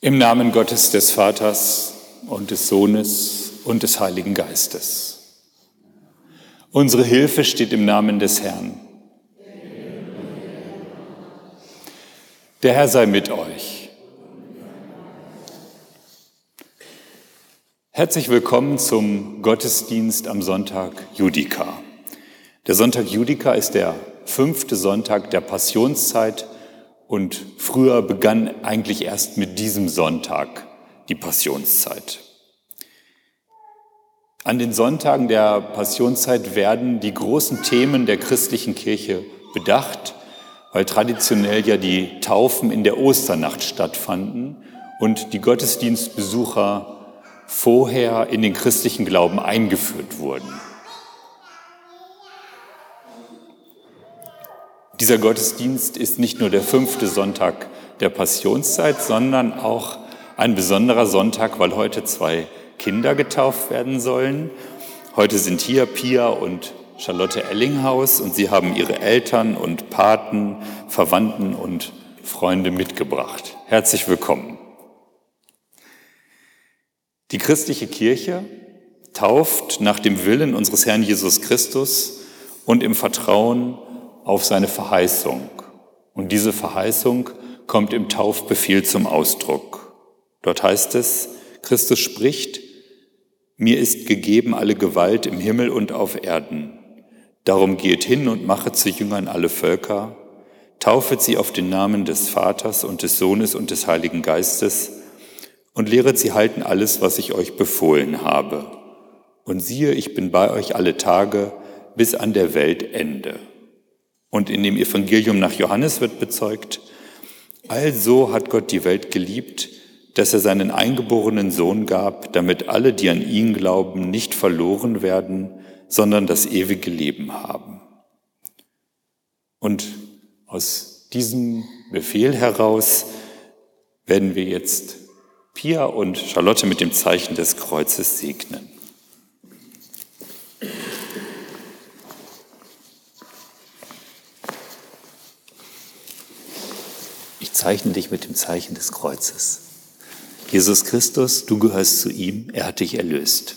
Im Namen Gottes des Vaters und des Sohnes und des Heiligen Geistes. Unsere Hilfe steht im Namen des Herrn. Der Herr sei mit euch. Herzlich willkommen zum Gottesdienst am Sonntag Judika. Der Sonntag Judika ist der fünfte Sonntag der Passionszeit und früher begann eigentlich erst mit diesem Sonntag die Passionszeit. An den Sonntagen der Passionszeit werden die großen Themen der christlichen Kirche bedacht, weil traditionell ja die Taufen in der Osternacht stattfanden und die Gottesdienstbesucher vorher in den christlichen Glauben eingeführt wurden. Dieser Gottesdienst ist nicht nur der fünfte Sonntag der Passionszeit, sondern auch ein besonderer Sonntag, weil heute zwei Kinder getauft werden sollen. Heute sind hier Pia und Charlotte Ellinghaus und sie haben ihre Eltern und Paten, Verwandten und Freunde mitgebracht. Herzlich willkommen. Die christliche Kirche tauft nach dem Willen unseres Herrn Jesus Christus und im Vertrauen auf seine Verheißung. Und diese Verheißung kommt im Taufbefehl zum Ausdruck. Dort heißt es, Christus spricht, mir ist gegeben alle Gewalt im Himmel und auf Erden. Darum geht hin und mache zu Jüngern alle Völker, taufet sie auf den Namen des Vaters und des Sohnes und des Heiligen Geistes und lehret sie halten alles, was ich euch befohlen habe. Und siehe, ich bin bei euch alle Tage bis an der Weltende. Und in dem Evangelium nach Johannes wird bezeugt, also hat Gott die Welt geliebt, dass er seinen eingeborenen Sohn gab, damit alle, die an ihn glauben, nicht verloren werden, sondern das ewige Leben haben. Und aus diesem Befehl heraus werden wir jetzt Pia und Charlotte mit dem Zeichen des Kreuzes segnen. Zeichne dich mit dem Zeichen des Kreuzes. Jesus Christus, du gehörst zu ihm, er hat dich erlöst.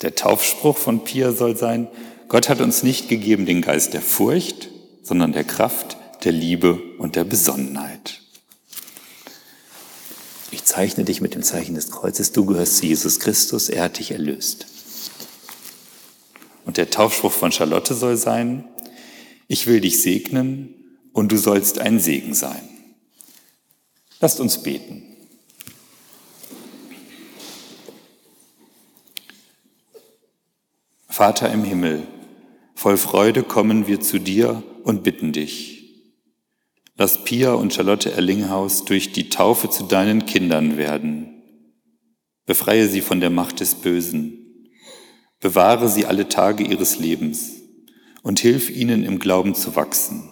Der Taufspruch von Pia soll sein, Gott hat uns nicht gegeben den Geist der Furcht, sondern der Kraft, der Liebe und der Besonnenheit. Ich zeichne dich mit dem Zeichen des Kreuzes, du gehörst zu Jesus Christus, er hat dich erlöst. Und der Taufspruch von Charlotte soll sein, ich will dich segnen und du sollst ein Segen sein. Lasst uns beten. Vater im Himmel, voll Freude kommen wir zu dir und bitten dich. Lass Pia und Charlotte Erlinghaus durch die Taufe zu deinen Kindern werden. Befreie sie von der Macht des Bösen. Bewahre sie alle Tage ihres Lebens und hilf ihnen im Glauben zu wachsen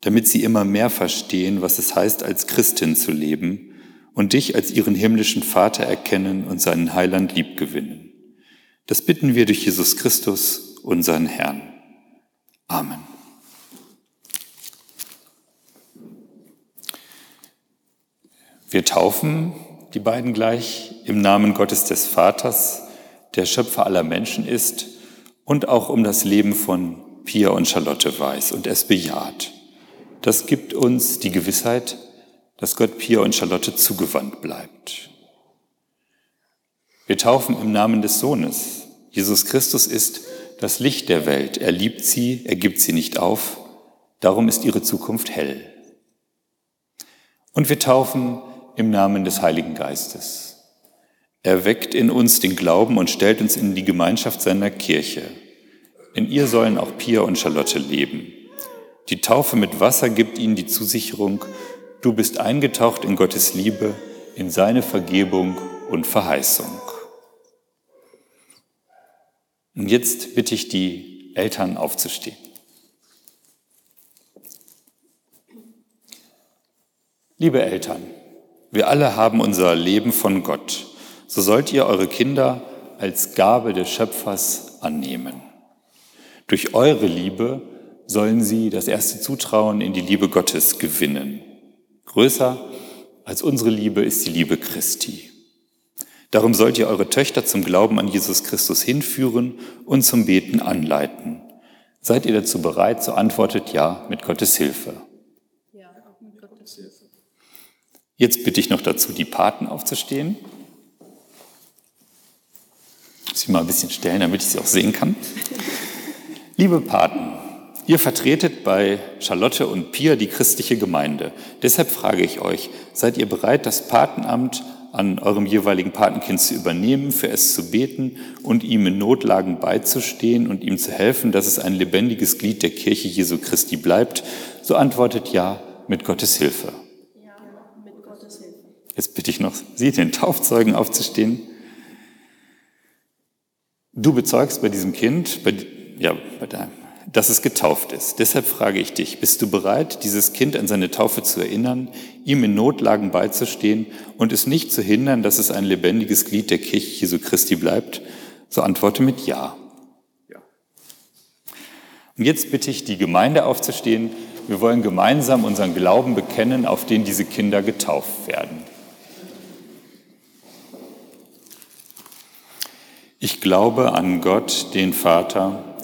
damit sie immer mehr verstehen, was es heißt, als Christin zu leben und dich als ihren himmlischen Vater erkennen und seinen Heiland liebgewinnen. Das bitten wir durch Jesus Christus, unseren Herrn. Amen. Wir taufen die beiden gleich im Namen Gottes des Vaters, der Schöpfer aller Menschen ist und auch um das Leben von Pia und Charlotte weiß und es bejaht. Das gibt uns die Gewissheit, dass Gott Pia und Charlotte zugewandt bleibt. Wir taufen im Namen des Sohnes. Jesus Christus ist das Licht der Welt. Er liebt sie, er gibt sie nicht auf. Darum ist ihre Zukunft hell. Und wir taufen im Namen des Heiligen Geistes. Er weckt in uns den Glauben und stellt uns in die Gemeinschaft seiner Kirche. In ihr sollen auch Pia und Charlotte leben. Die Taufe mit Wasser gibt ihnen die Zusicherung, du bist eingetaucht in Gottes Liebe, in seine Vergebung und Verheißung. Und jetzt bitte ich die Eltern aufzustehen. Liebe Eltern, wir alle haben unser Leben von Gott. So sollt ihr eure Kinder als Gabe des Schöpfers annehmen. Durch eure Liebe sollen sie das erste Zutrauen in die Liebe Gottes gewinnen. Größer als unsere Liebe ist die Liebe Christi. Darum sollt ihr eure Töchter zum Glauben an Jesus Christus hinführen und zum Beten anleiten. Seid ihr dazu bereit? So antwortet ja mit Gottes Hilfe. Ja, auch mit Gottes Hilfe. Jetzt bitte ich noch dazu, die Paten aufzustehen. Muss ich mal ein bisschen stellen, damit ich sie auch sehen kann. Liebe Paten, ihr vertretet bei Charlotte und Pia die christliche Gemeinde. Deshalb frage ich euch, seid ihr bereit, das Patenamt an eurem jeweiligen Patenkind zu übernehmen, für es zu beten und ihm in Notlagen beizustehen und ihm zu helfen, dass es ein lebendiges Glied der Kirche Jesu Christi bleibt, so antwortet ja mit Gottes Hilfe. Ja, mit Gottes Hilfe. Jetzt bitte ich noch Sie, den Taufzeugen, aufzustehen. Du bezeugst bei diesem Kind, bei, ja, bei deinem dass es getauft ist. Deshalb frage ich dich, bist du bereit, dieses Kind an seine Taufe zu erinnern, ihm in Notlagen beizustehen und es nicht zu hindern, dass es ein lebendiges Glied der Kirche Jesu Christi bleibt? So antworte mit Ja. ja. Und jetzt bitte ich die Gemeinde aufzustehen. Wir wollen gemeinsam unseren Glauben bekennen, auf den diese Kinder getauft werden. Ich glaube an Gott, den Vater,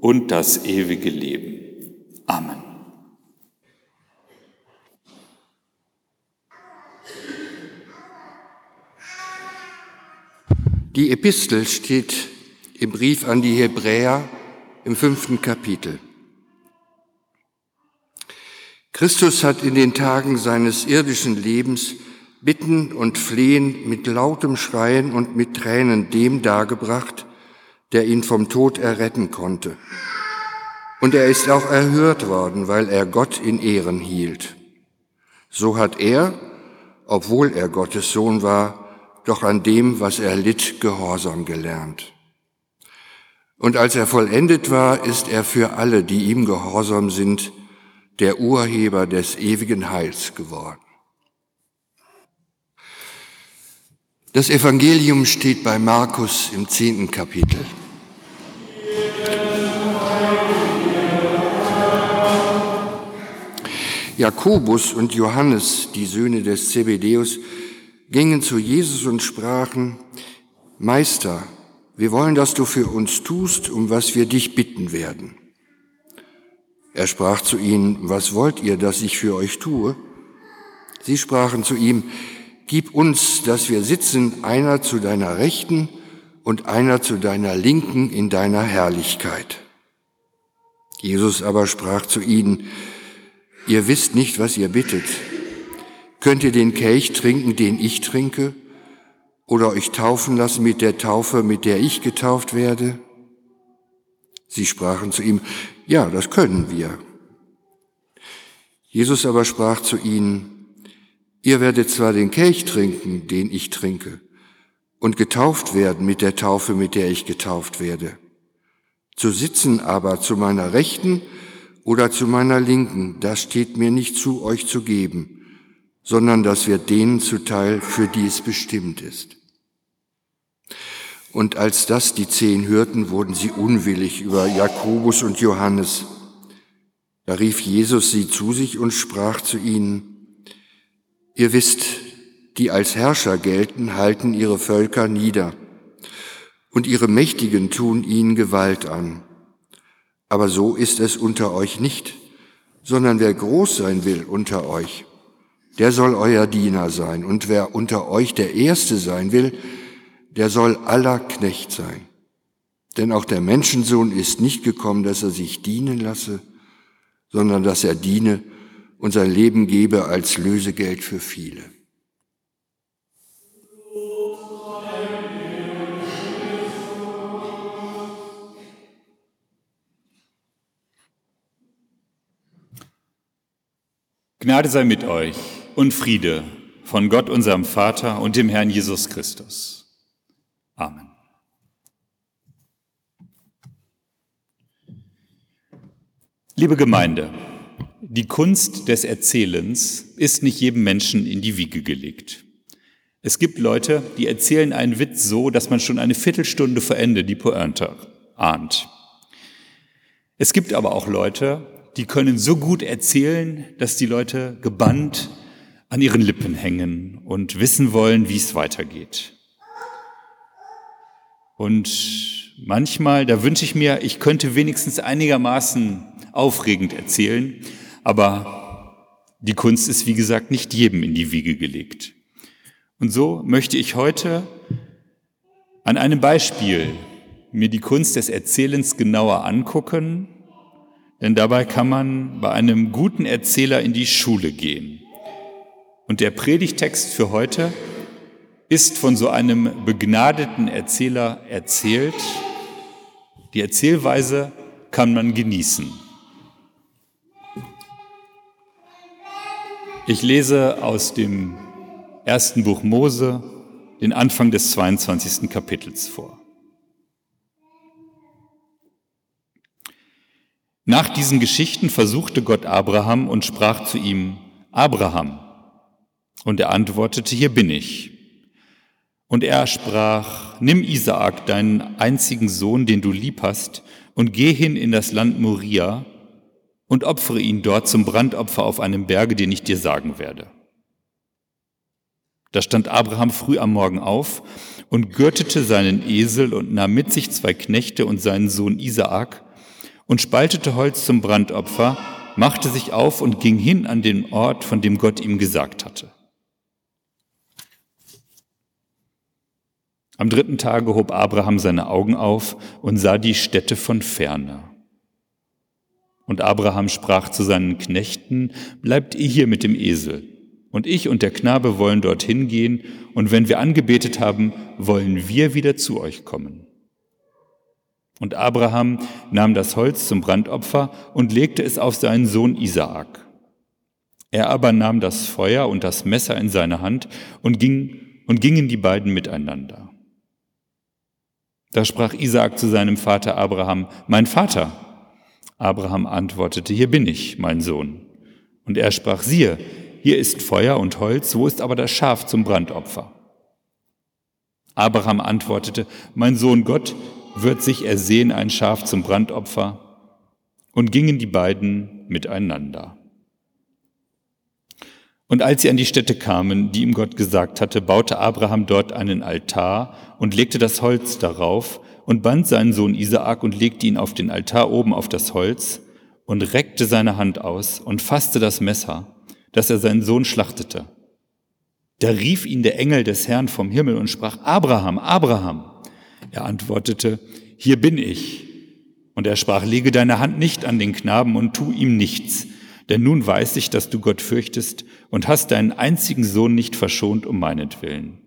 und das ewige Leben. Amen. Die Epistel steht im Brief an die Hebräer im fünften Kapitel. Christus hat in den Tagen seines irdischen Lebens Bitten und Flehen mit lautem Schreien und mit Tränen dem dargebracht, der ihn vom Tod erretten konnte. Und er ist auch erhört worden, weil er Gott in Ehren hielt. So hat er, obwohl er Gottes Sohn war, doch an dem, was er litt, Gehorsam gelernt. Und als er vollendet war, ist er für alle, die ihm gehorsam sind, der Urheber des ewigen Heils geworden. Das Evangelium steht bei Markus im zehnten Kapitel. Jakobus und Johannes, die Söhne des Zebedeus, gingen zu Jesus und sprachen, Meister, wir wollen, dass du für uns tust, um was wir dich bitten werden. Er sprach zu ihnen, was wollt ihr, dass ich für euch tue? Sie sprachen zu ihm, Gib uns, dass wir sitzen, einer zu deiner Rechten und einer zu deiner Linken in deiner Herrlichkeit. Jesus aber sprach zu ihnen, ihr wisst nicht, was ihr bittet. Könnt ihr den Kelch trinken, den ich trinke, oder euch taufen lassen mit der Taufe, mit der ich getauft werde? Sie sprachen zu ihm, ja, das können wir. Jesus aber sprach zu ihnen, Ihr werdet zwar den Kelch trinken, den ich trinke, und getauft werden mit der Taufe, mit der ich getauft werde. Zu sitzen aber zu meiner Rechten oder zu meiner Linken, das steht mir nicht zu, euch zu geben, sondern das wird denen zuteil, für die es bestimmt ist. Und als das die zehn hörten, wurden sie unwillig über Jakobus und Johannes. Da rief Jesus sie zu sich und sprach zu ihnen, Ihr wisst, die als Herrscher gelten, halten ihre Völker nieder, und ihre Mächtigen tun ihnen Gewalt an. Aber so ist es unter euch nicht, sondern wer groß sein will unter euch, der soll euer Diener sein. Und wer unter euch der Erste sein will, der soll aller Knecht sein. Denn auch der Menschensohn ist nicht gekommen, dass er sich dienen lasse, sondern dass er diene und sein Leben gebe als Lösegeld für viele. Gnade sei mit euch und Friede von Gott, unserem Vater und dem Herrn Jesus Christus. Amen. Liebe Gemeinde, die Kunst des Erzählens ist nicht jedem Menschen in die Wiege gelegt. Es gibt Leute, die erzählen einen Witz so, dass man schon eine Viertelstunde vor Ende die Pointe ahnt. Es gibt aber auch Leute, die können so gut erzählen, dass die Leute gebannt an ihren Lippen hängen und wissen wollen, wie es weitergeht. Und manchmal, da wünsche ich mir, ich könnte wenigstens einigermaßen aufregend erzählen, aber die Kunst ist, wie gesagt, nicht jedem in die Wiege gelegt. Und so möchte ich heute an einem Beispiel mir die Kunst des Erzählens genauer angucken, denn dabei kann man bei einem guten Erzähler in die Schule gehen. Und der Predigtext für heute ist von so einem begnadeten Erzähler erzählt. Die Erzählweise kann man genießen. Ich lese aus dem ersten Buch Mose den Anfang des 22. Kapitels vor. Nach diesen Geschichten versuchte Gott Abraham und sprach zu ihm, Abraham. Und er antwortete, hier bin ich. Und er sprach, nimm Isaak, deinen einzigen Sohn, den du lieb hast, und geh hin in das Land Moria und opfere ihn dort zum Brandopfer auf einem Berge, den ich dir sagen werde. Da stand Abraham früh am Morgen auf und gürtete seinen Esel und nahm mit sich zwei Knechte und seinen Sohn Isaak und spaltete Holz zum Brandopfer, machte sich auf und ging hin an den Ort, von dem Gott ihm gesagt hatte. Am dritten Tage hob Abraham seine Augen auf und sah die Städte von ferne. Und Abraham sprach zu seinen Knechten, bleibt ihr hier mit dem Esel. Und ich und der Knabe wollen dorthin gehen, und wenn wir angebetet haben, wollen wir wieder zu euch kommen. Und Abraham nahm das Holz zum Brandopfer und legte es auf seinen Sohn Isaak. Er aber nahm das Feuer und das Messer in seine Hand und ging, und gingen die beiden miteinander. Da sprach Isaak zu seinem Vater Abraham, mein Vater. Abraham antwortete, hier bin ich, mein Sohn. Und er sprach, siehe, hier ist Feuer und Holz, wo ist aber das Schaf zum Brandopfer? Abraham antwortete, mein Sohn Gott wird sich ersehen ein Schaf zum Brandopfer. Und gingen die beiden miteinander. Und als sie an die Stätte kamen, die ihm Gott gesagt hatte, baute Abraham dort einen Altar und legte das Holz darauf und band seinen Sohn Isaak und legte ihn auf den Altar oben auf das Holz und reckte seine Hand aus und fasste das Messer, dass er seinen Sohn schlachtete. Da rief ihn der Engel des Herrn vom Himmel und sprach, Abraham, Abraham. Er antwortete, hier bin ich. Und er sprach, lege deine Hand nicht an den Knaben und tu ihm nichts, denn nun weiß ich, dass du Gott fürchtest und hast deinen einzigen Sohn nicht verschont um meinetwillen.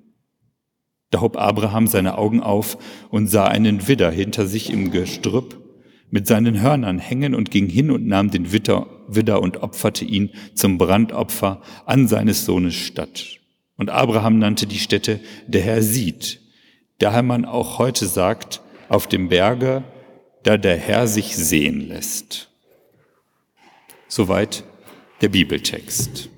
Da hob Abraham seine Augen auf und sah einen Widder hinter sich im Gestrüpp mit seinen Hörnern hängen und ging hin und nahm den Widder, Widder und opferte ihn zum Brandopfer an seines Sohnes Statt. Und Abraham nannte die Stätte, der Herr sieht. Daher man auch heute sagt, auf dem Berge, da der Herr sich sehen lässt. Soweit der Bibeltext.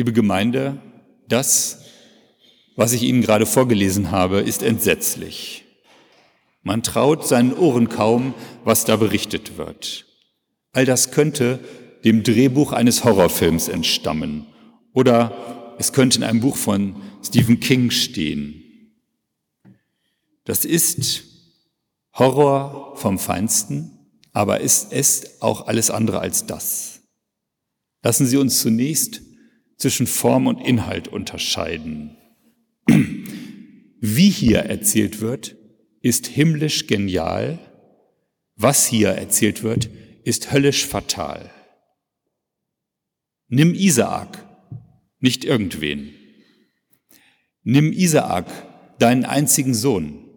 Liebe Gemeinde, das, was ich Ihnen gerade vorgelesen habe, ist entsetzlich. Man traut seinen Ohren kaum, was da berichtet wird. All das könnte dem Drehbuch eines Horrorfilms entstammen oder es könnte in einem Buch von Stephen King stehen. Das ist Horror vom Feinsten, Aber es ist auch alles andere als das. Lassen Sie uns zunächst zwischen Form und Inhalt unterscheiden. Wie hier erzählt wird, ist himmlisch genial. Was hier erzählt wird, ist höllisch fatal. Nimm Isaak, nicht irgendwen. Nimm Isaak, deinen einzigen Sohn,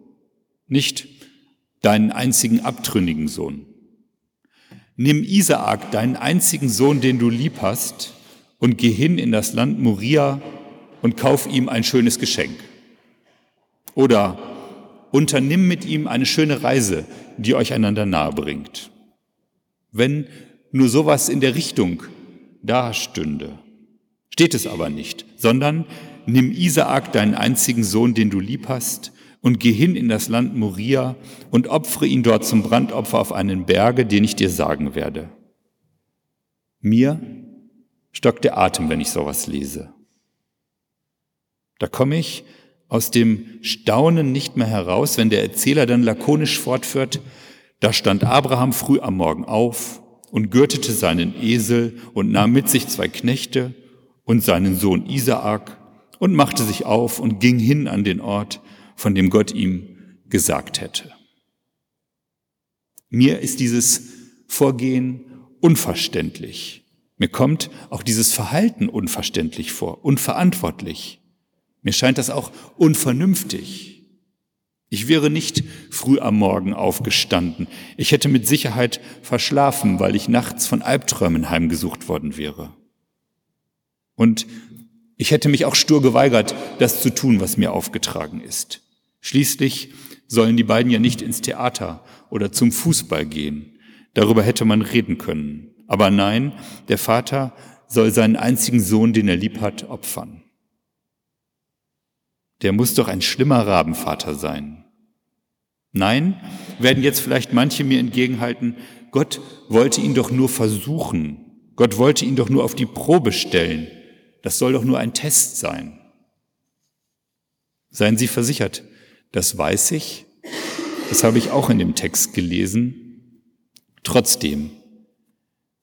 nicht deinen einzigen abtrünnigen Sohn. Nimm Isaak, deinen einzigen Sohn, den du lieb hast, und geh hin in das Land Moria und kauf ihm ein schönes Geschenk. Oder unternimm mit ihm eine schöne Reise, die euch einander nahe bringt. Wenn nur sowas in der Richtung dastünde, steht es aber nicht, sondern nimm Isaak, deinen einzigen Sohn, den du lieb hast, und geh hin in das Land Moria und opfere ihn dort zum Brandopfer auf einen Berge, den ich dir sagen werde. Mir stockt der Atem, wenn ich sowas lese. Da komme ich aus dem Staunen nicht mehr heraus, wenn der Erzähler dann lakonisch fortführt, da stand Abraham früh am Morgen auf und gürtete seinen Esel und nahm mit sich zwei Knechte und seinen Sohn Isaak und machte sich auf und ging hin an den Ort, von dem Gott ihm gesagt hätte. Mir ist dieses Vorgehen unverständlich. Mir kommt auch dieses Verhalten unverständlich vor, unverantwortlich. Mir scheint das auch unvernünftig. Ich wäre nicht früh am Morgen aufgestanden. Ich hätte mit Sicherheit verschlafen, weil ich nachts von Albträumen heimgesucht worden wäre. Und ich hätte mich auch stur geweigert, das zu tun, was mir aufgetragen ist. Schließlich sollen die beiden ja nicht ins Theater oder zum Fußball gehen. Darüber hätte man reden können. Aber nein, der Vater soll seinen einzigen Sohn, den er lieb hat, opfern. Der muss doch ein schlimmer Rabenvater sein. Nein, werden jetzt vielleicht manche mir entgegenhalten, Gott wollte ihn doch nur versuchen. Gott wollte ihn doch nur auf die Probe stellen. Das soll doch nur ein Test sein. Seien Sie versichert, das weiß ich. Das habe ich auch in dem Text gelesen. Trotzdem,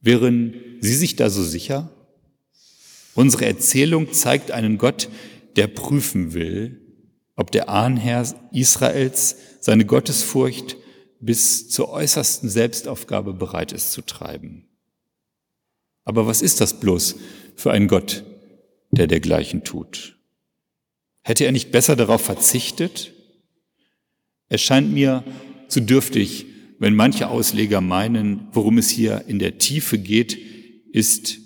wären Sie sich da so sicher? Unsere Erzählung zeigt einen Gott, der prüfen will, ob der Ahnherr Israels seine Gottesfurcht bis zur äußersten Selbstaufgabe bereit ist zu treiben. Aber was ist das bloß für ein Gott, der dergleichen tut? Hätte er nicht besser darauf verzichtet? Es scheint mir zu dürftig, wenn manche Ausleger meinen, worum es hier in der Tiefe geht, ist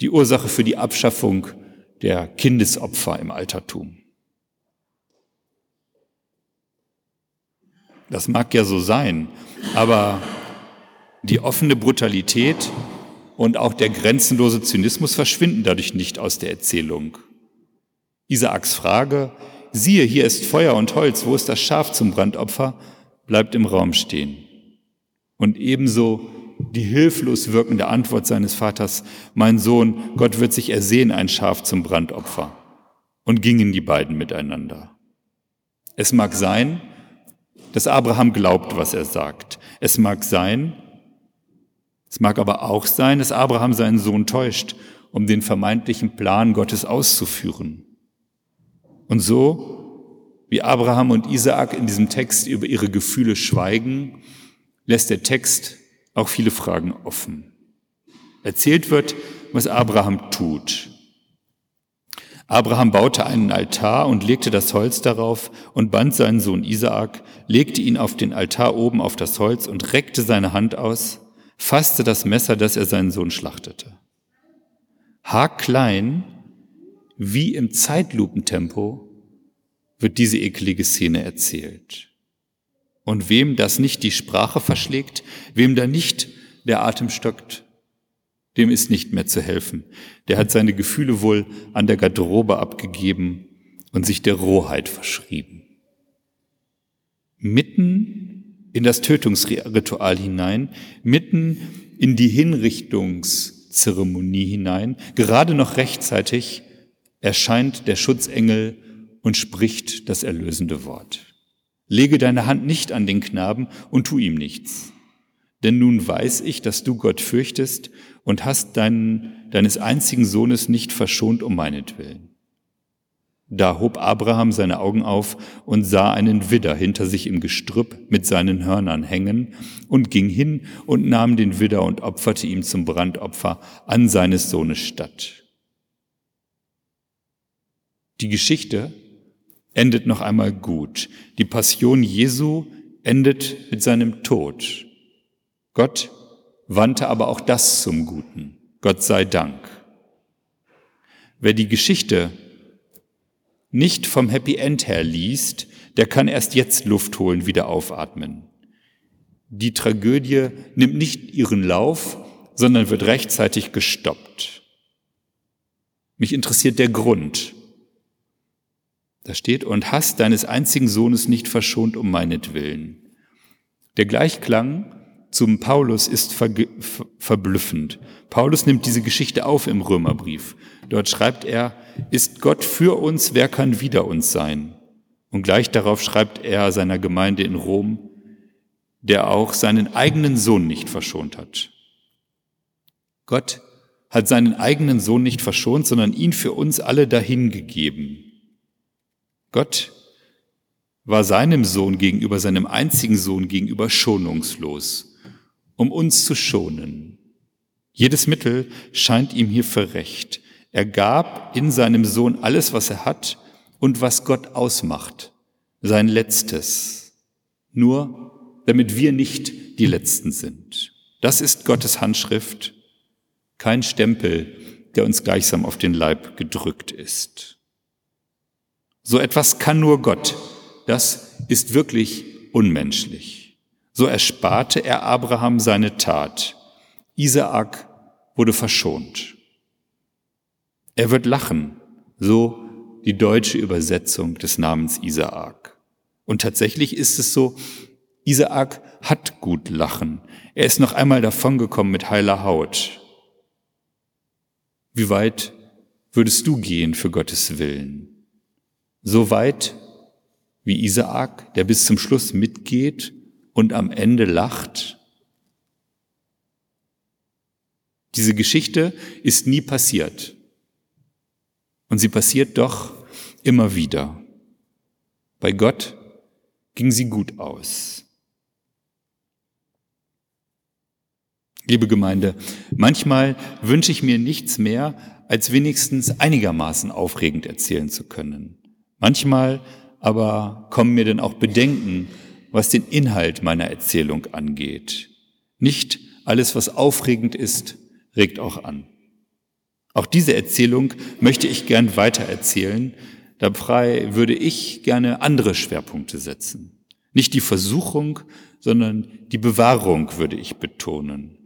die Ursache für die Abschaffung der Kindesopfer im Altertum. Das mag ja so sein, aber die offene Brutalität und auch der grenzenlose Zynismus verschwinden dadurch nicht aus der Erzählung. Isaaks Frage, siehe, hier ist Feuer und Holz, wo ist das Schaf zum Brandopfer, bleibt im Raum stehen. Und ebenso die hilflos wirkende Antwort seines Vaters, mein Sohn, Gott wird sich ersehen, ein Schaf zum Brandopfer. Und gingen die beiden miteinander. Es mag sein, dass Abraham glaubt, was er sagt. Es mag sein, es mag aber auch sein, dass Abraham seinen Sohn täuscht, um den vermeintlichen Plan Gottes auszuführen. Und so, wie Abraham und Isaak in diesem Text über ihre Gefühle schweigen, lässt der Text auch viele Fragen offen. Erzählt wird, was Abraham tut. Abraham baute einen Altar und legte das Holz darauf und band seinen Sohn Isaak, legte ihn auf den Altar oben auf das Holz und reckte seine Hand aus, fasste das Messer, das er seinen Sohn schlachtete. Haarklein wie im Zeitlupentempo wird diese eklige Szene erzählt. Und wem das nicht die Sprache verschlägt, wem da nicht der Atem stockt, dem ist nicht mehr zu helfen. Der hat seine Gefühle wohl an der Garderobe abgegeben und sich der Rohheit verschrieben. Mitten in das Tötungsritual hinein, mitten in die Hinrichtungszeremonie hinein, gerade noch rechtzeitig erscheint der Schutzengel und spricht das erlösende Wort. Lege deine Hand nicht an den Knaben und tu ihm nichts. Denn nun weiß ich, dass du Gott fürchtest und hast deinen, deines einzigen Sohnes nicht verschont um meinetwillen. Da hob Abraham seine Augen auf und sah einen Widder hinter sich im Gestrüpp mit seinen Hörnern hängen und ging hin und nahm den Widder und opferte ihm zum Brandopfer an seines Sohnes statt. Die Geschichte endet noch einmal gut. Die Passion Jesu endet mit seinem Tod. Gott wandte aber auch das zum Guten. Gott sei Dank. Wer die Geschichte nicht vom Happy End her liest, der kann erst jetzt Luft holen, wieder aufatmen. Die Tragödie nimmt nicht ihren Lauf, sondern wird rechtzeitig gestoppt. Mich interessiert der Grund. Da steht, und hast deines einzigen Sohnes nicht verschont um meinetwillen. Der Gleichklang zum Paulus ist ver verblüffend. Paulus nimmt diese Geschichte auf im Römerbrief. Dort schreibt er, ist Gott für uns, wer kann wider uns sein? Und gleich darauf schreibt er seiner Gemeinde in Rom, der auch seinen eigenen Sohn nicht verschont hat. Gott hat seinen eigenen Sohn nicht verschont, sondern ihn für uns alle dahingegeben. Gott war seinem Sohn gegenüber, seinem einzigen Sohn gegenüber schonungslos um uns zu schonen. Jedes Mittel scheint ihm hierfür recht. Er gab in seinem Sohn alles, was er hat und was Gott ausmacht, sein Letztes, nur damit wir nicht die Letzten sind. Das ist Gottes Handschrift, kein Stempel, der uns gleichsam auf den Leib gedrückt ist. So etwas kann nur Gott. Das ist wirklich unmenschlich. So ersparte er Abraham seine Tat. Isaak wurde verschont. Er wird lachen, so die deutsche Übersetzung des Namens Isaak. Und tatsächlich ist es so, Isaak hat gut lachen. Er ist noch einmal davongekommen mit heiler Haut. Wie weit würdest du gehen für Gottes Willen? So weit wie Isaak, der bis zum Schluss mitgeht und am Ende lacht? Diese Geschichte ist nie passiert. Und sie passiert doch immer wieder. Bei Gott ging sie gut aus. Liebe Gemeinde, manchmal wünsche ich mir nichts mehr, als wenigstens einigermaßen aufregend erzählen zu können. Manchmal aber kommen mir dann auch Bedenken was den Inhalt meiner Erzählung angeht. Nicht alles, was aufregend ist, regt auch an. Auch diese Erzählung möchte ich gern weitererzählen. Dabei würde ich gerne andere Schwerpunkte setzen. Nicht die Versuchung, sondern die Bewahrung würde ich betonen.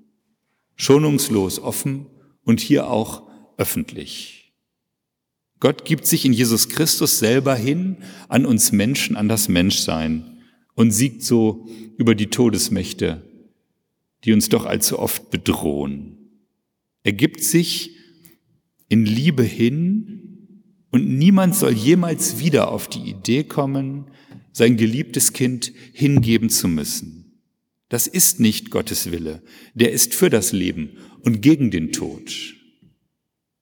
Schonungslos offen und hier auch öffentlich. Gott gibt sich in Jesus Christus selber hin an uns Menschen, an das Menschsein und siegt so über die Todesmächte, die uns doch allzu oft bedrohen. Er gibt sich in Liebe hin und niemand soll jemals wieder auf die Idee kommen, sein geliebtes Kind hingeben zu müssen. Das ist nicht Gottes Wille. Der ist für das Leben und gegen den Tod.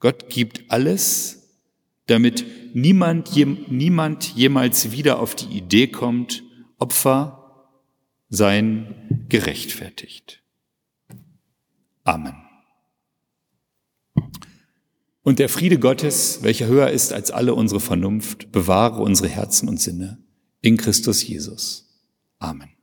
Gott gibt alles, damit niemand, niemand jemals wieder auf die Idee kommt, Opfer seien gerechtfertigt. Amen. Und der Friede Gottes, welcher höher ist als alle unsere Vernunft, bewahre unsere Herzen und Sinne in Christus Jesus. Amen.